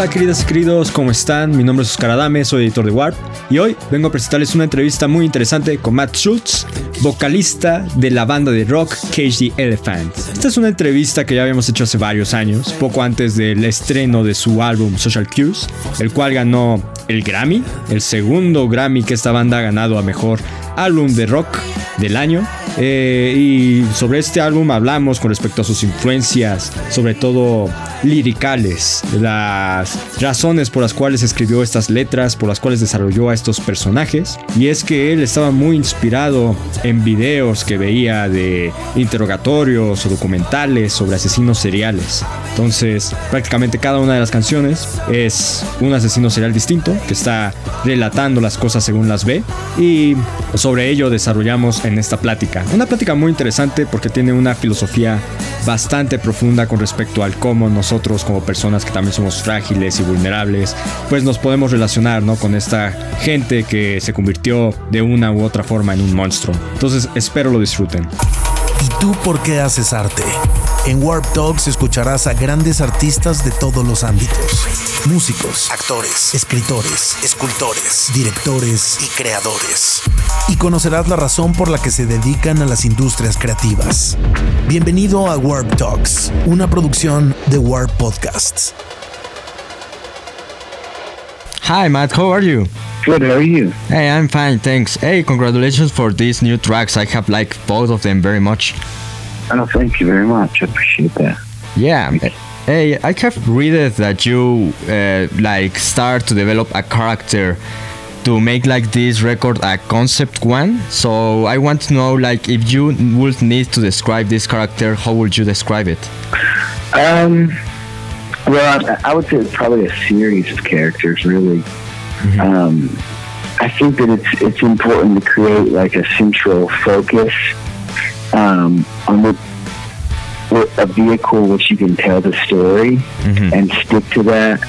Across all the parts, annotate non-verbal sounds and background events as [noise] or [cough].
Hola queridas y queridos, ¿cómo están? Mi nombre es Oscar Adame, soy editor de Warp y hoy vengo a presentarles una entrevista muy interesante con Matt Schultz, vocalista de la banda de rock Cage the Elephant. Esta es una entrevista que ya habíamos hecho hace varios años, poco antes del estreno de su álbum Social Cues, el cual ganó el Grammy, el segundo Grammy que esta banda ha ganado a mejor álbum de rock del año. Eh, y sobre este álbum hablamos con respecto a sus influencias, sobre todo liricales, las razones por las cuales escribió estas letras, por las cuales desarrolló a estos personajes. Y es que él estaba muy inspirado en videos que veía de interrogatorios o documentales sobre asesinos seriales. Entonces, prácticamente cada una de las canciones es un asesino serial distinto que está relatando las cosas según las ve. Y sobre ello desarrollamos en esta plática. Una plática muy interesante porque tiene una filosofía bastante profunda con respecto al cómo nosotros como personas que también somos frágiles y vulnerables, pues nos podemos relacionar ¿no? con esta gente que se convirtió de una u otra forma en un monstruo. Entonces espero lo disfruten. ¿Y tú por qué haces arte? En Warp Talks escucharás a grandes artistas de todos los ámbitos. Músicos, actores, escritores, escultores, directores y creadores. Y conocerás la razón por la que se dedican a las industrias creativas. Bienvenido a Warp Talks, una producción de Warp Podcasts. Hi Matt, how are you? Good, how are you? Hey, I'm fine, thanks. Hey, congratulations for these new tracks. I have liked both of them very much. Oh, thank you very much. I appreciate that. Yeah. Hey, I have read that you uh, like start to develop a character to make like this record a concept one. So I want to know like if you would need to describe this character, how would you describe it? Um, well, I, I would say it's probably a series of characters, really. Mm-hmm. Um, I think that it's it's important to create like a central focus um, on the a vehicle which you can tell the story mm-hmm. and stick to that.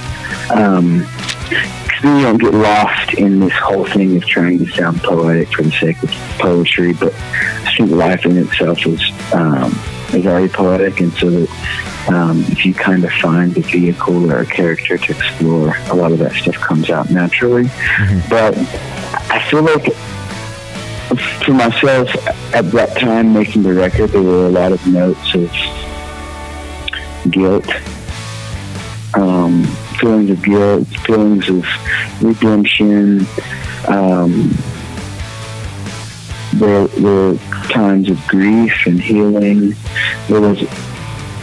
Um, then you don't get lost in this whole thing of trying to sound poetic for the sake of poetry. But I think life in itself is um, is already poetic, and so that um, if you kind of find a vehicle or a character to explore, a lot of that stuff comes out naturally. Mm-hmm. But I feel like for myself at that time making the record, there were a lot of notes of guilt. Um, feelings of guilt, feelings of redemption. Um, there were times of grief and healing. There was.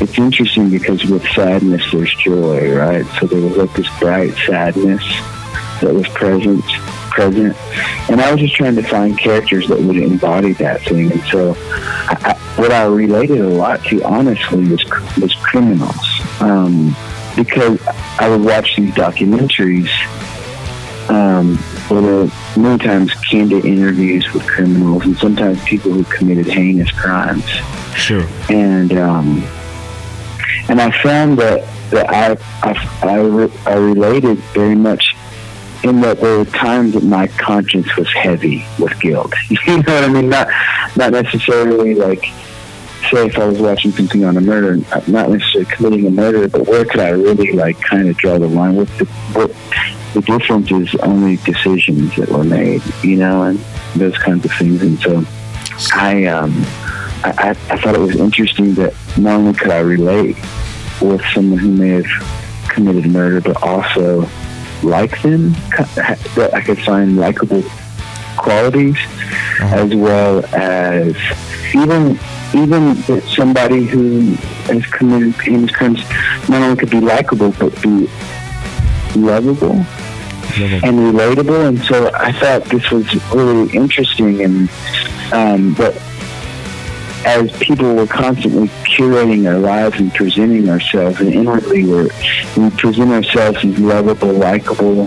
It's interesting because with sadness there's joy, right? So there was like this bright sadness that was present, present, and I was just trying to find characters that would embody that thing. And so, I, I, what I related a lot to, honestly, was was criminals. Um, because I would watch these documentaries um, where there were many times candid interviews with criminals and sometimes people who committed heinous crimes. Sure. And um, and I found that that I I, I, re- I related very much in that there were times that my conscience was heavy with guilt. [laughs] You know what I mean? Not not necessarily like say if I was watching something on a murder, not necessarily committing a murder, but where could I really like kind of draw the line? What the what the difference is only decisions that were made, you know, and those kinds of things. And so I um I, I thought it was interesting that not only could I relate with someone who may have committed murder, but also like them, that I could find likable qualities, uh-huh. as well as even even somebody who has committed heinous crimes not only could be likable but be lovable and relatable. And so I thought this was really interesting. And um, but as people were constantly curating our lives and presenting ourselves, and inwardly we're, we present ourselves as lovable, likable,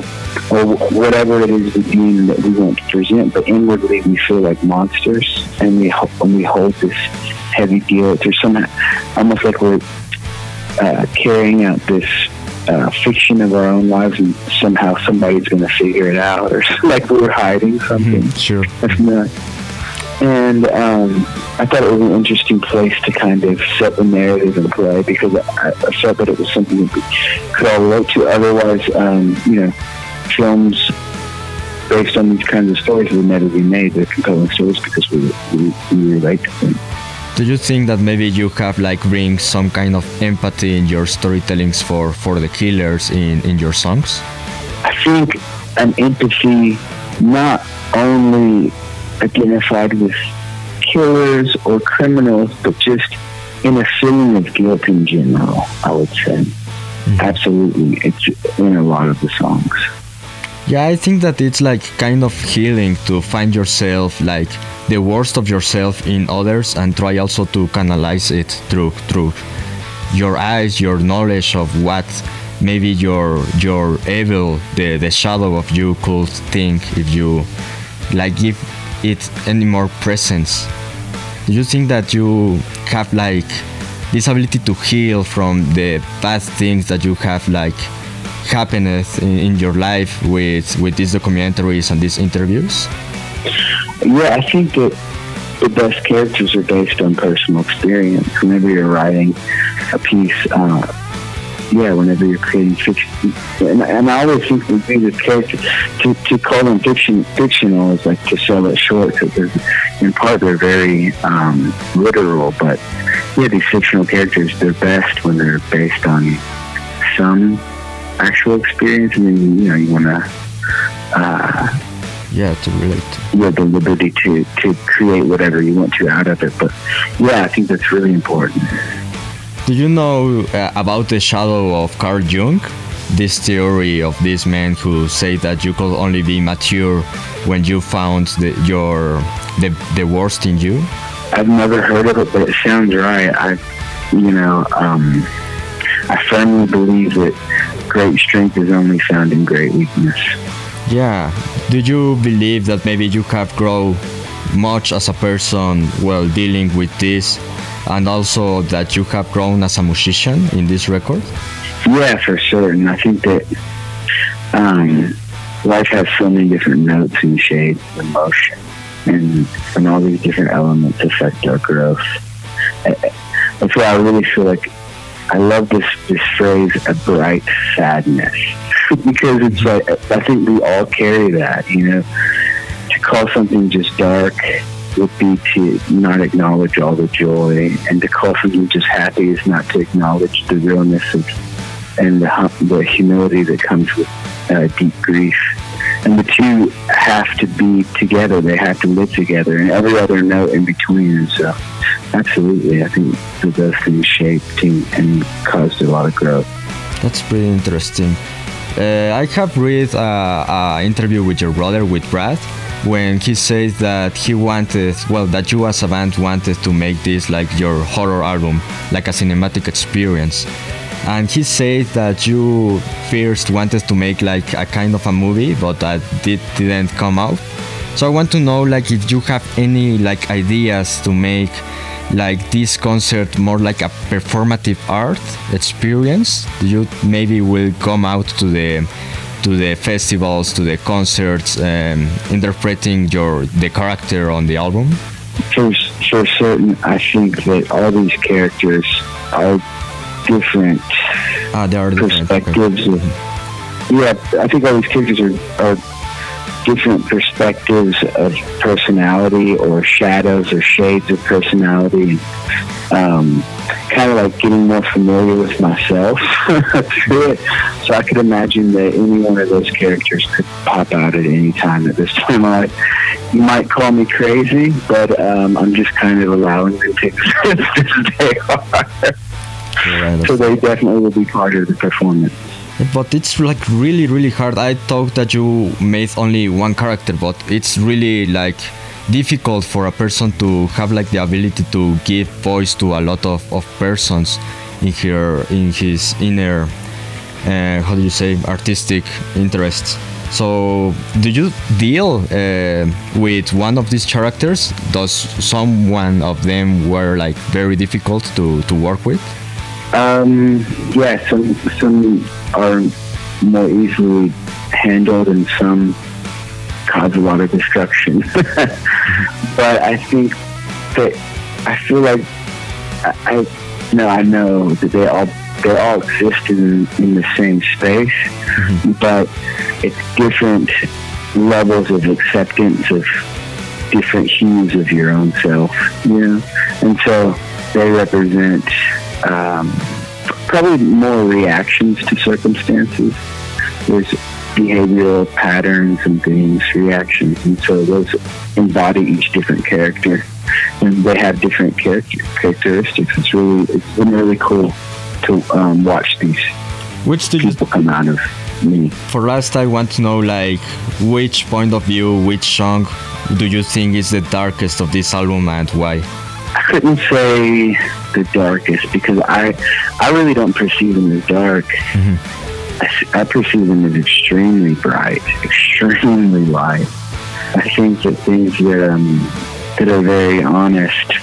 or whatever it is the being that we want to present, but inwardly we feel like monsters, and we and we hold this heavy guilt. or some almost like we're uh, carrying out this uh, fiction of our own lives, and somehow somebody's going to figure it out, or [laughs] like we're hiding something. Mm-hmm, sure. That's not. And um, I thought it was an interesting place to kind of set the narrative and play because I, I felt that it was something that we could all relate to. Otherwise, um, you know, films based on these kinds of stories would never be made. They're compelling stories because we, we, we relate to them. Do you think that maybe you have like bring some kind of empathy in your storytellings for for the killers in in your songs? I think an empathy not only identified with killers or criminals, but just in a feeling of guilt in general, I would say. Mm-hmm. Absolutely. It's in a lot of the songs. Yeah, I think that it's like kind of healing to find yourself like the worst of yourself in others and try also to canalize it through through your eyes, your knowledge of what maybe your your evil, the the shadow of you could think if you like give it any more presence. Do you think that you have like this ability to heal from the bad things that you have like happiness in, in your life with with these documentaries and these interviews? Yeah, I think that the best characters are based on personal experience. Whenever you're writing a piece, uh, yeah, whenever you're creating fiction, and, and I always think with these characters, to, to call them fiction fictional is like to sell it short because in part they're very um, literal, but yeah, these fictional characters they're best when they're based on some actual experience, and then you know you want to. Uh, yeah, to relate. You have the liberty to to create whatever you want to out of it, but yeah, I think that's really important. Do you know uh, about the shadow of Carl Jung? This theory of this man who say that you could only be mature when you found the, your the, the worst in you. I've never heard of it, but it sounds right. I, you know, um, I firmly believe that great strength is only found in great weakness. Yeah. Do you believe that maybe you have grown much as a person while dealing with this, and also that you have grown as a musician in this record? Yeah, for sure. And I think that um, life has so many different notes and shades of emotion, and and all these different elements affect our growth. That's why I really feel like I love this this phrase, a bright sadness, [laughs] because it's like I think we all carry that. You know, to call something just dark would be to not acknowledge all the joy, and to call something just happy is not to acknowledge the realness of and the, the humility that comes with uh, deep grief. And the two have to be together. They have to live together, and every other note in between. So, absolutely, I think those things shaped and, and caused a lot of growth. That's pretty interesting. Uh, I have read an interview with your brother, with Brad, when he says that he wanted, well, that you as a band wanted to make this like your horror album, like a cinematic experience. And he said that you first wanted to make like a kind of a movie but that did, didn't come out. So i want to know like if you have any like ideas to make like this concert more like a performative art experience. You maybe will come out to the to the festivals to the concerts um, interpreting your the character on the album for, for certain i think that all these characters are different ah, there are perspectives. Different. Of, yeah, I think all these characters are, are different perspectives of personality or shadows or shades of personality. Um, kind of like getting more familiar with myself [laughs] through it. So I could imagine that any one of those characters could pop out at any time at this time. [laughs] I, you might call me crazy, but um, I'm just kind of allowing them to [laughs] exist as they are. Right. So they definitely will be part of the performance. But it's like really, really hard. I thought that you made only one character, but it's really like difficult for a person to have like the ability to give voice to a lot of, of persons in her in his inner uh, how do you say artistic interests. So do you deal uh, with one of these characters? Does someone of them were like very difficult to, to work with? Um, yeah, some some are more easily handled, and some cause a lot of destruction. [laughs] but I think that I feel like I, I no, I know that they all they all exist in, in the same space, mm-hmm. but it's different levels of acceptance of different hues of your own self, you know? And so they represent um, probably more reactions to circumstances. There's behavioral patterns and things, reactions, and so those embody each different character, and they have different character characteristics. It's really it's been really cool to um, watch these which did people you, come out of me. For last, I want to know like which point of view, which song do you think is the darkest of this album and why? I couldn't say the darkest because I I really don't perceive them as dark. Mm-hmm. I, I perceive them as extremely bright, extremely light. I think that things that um, that are very honest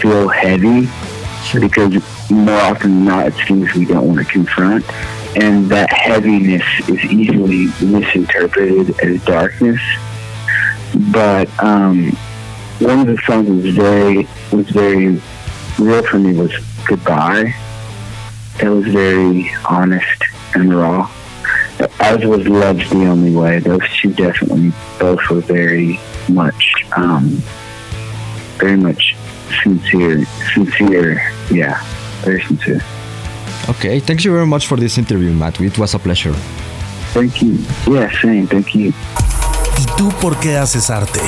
feel heavy because more often than not, it's things we don't want to confront. And that heaviness is easily misinterpreted as darkness. But um, one of the songs that was very was very real for me was "Goodbye." It was very honest and raw. As was "Love's the Only Way." Those two definitely both were very much, um, very much sincere, sincere. Yeah, very sincere. Okay, thank you very much for this interview, Matt. It was a pleasure. Thank you. Yeah, same. Thank you. ¿Y tú por qué haces arte?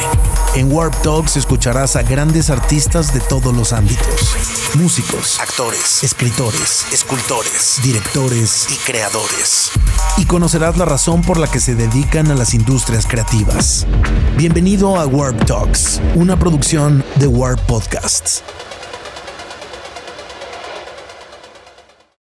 En Warp Talks escucharás a grandes artistas de todos los ámbitos. Músicos, actores, escritores, escultores, directores y creadores. Y conocerás la razón por la que se dedican a las industrias creativas. Bienvenido a Warp Talks, una producción de Warp Podcasts.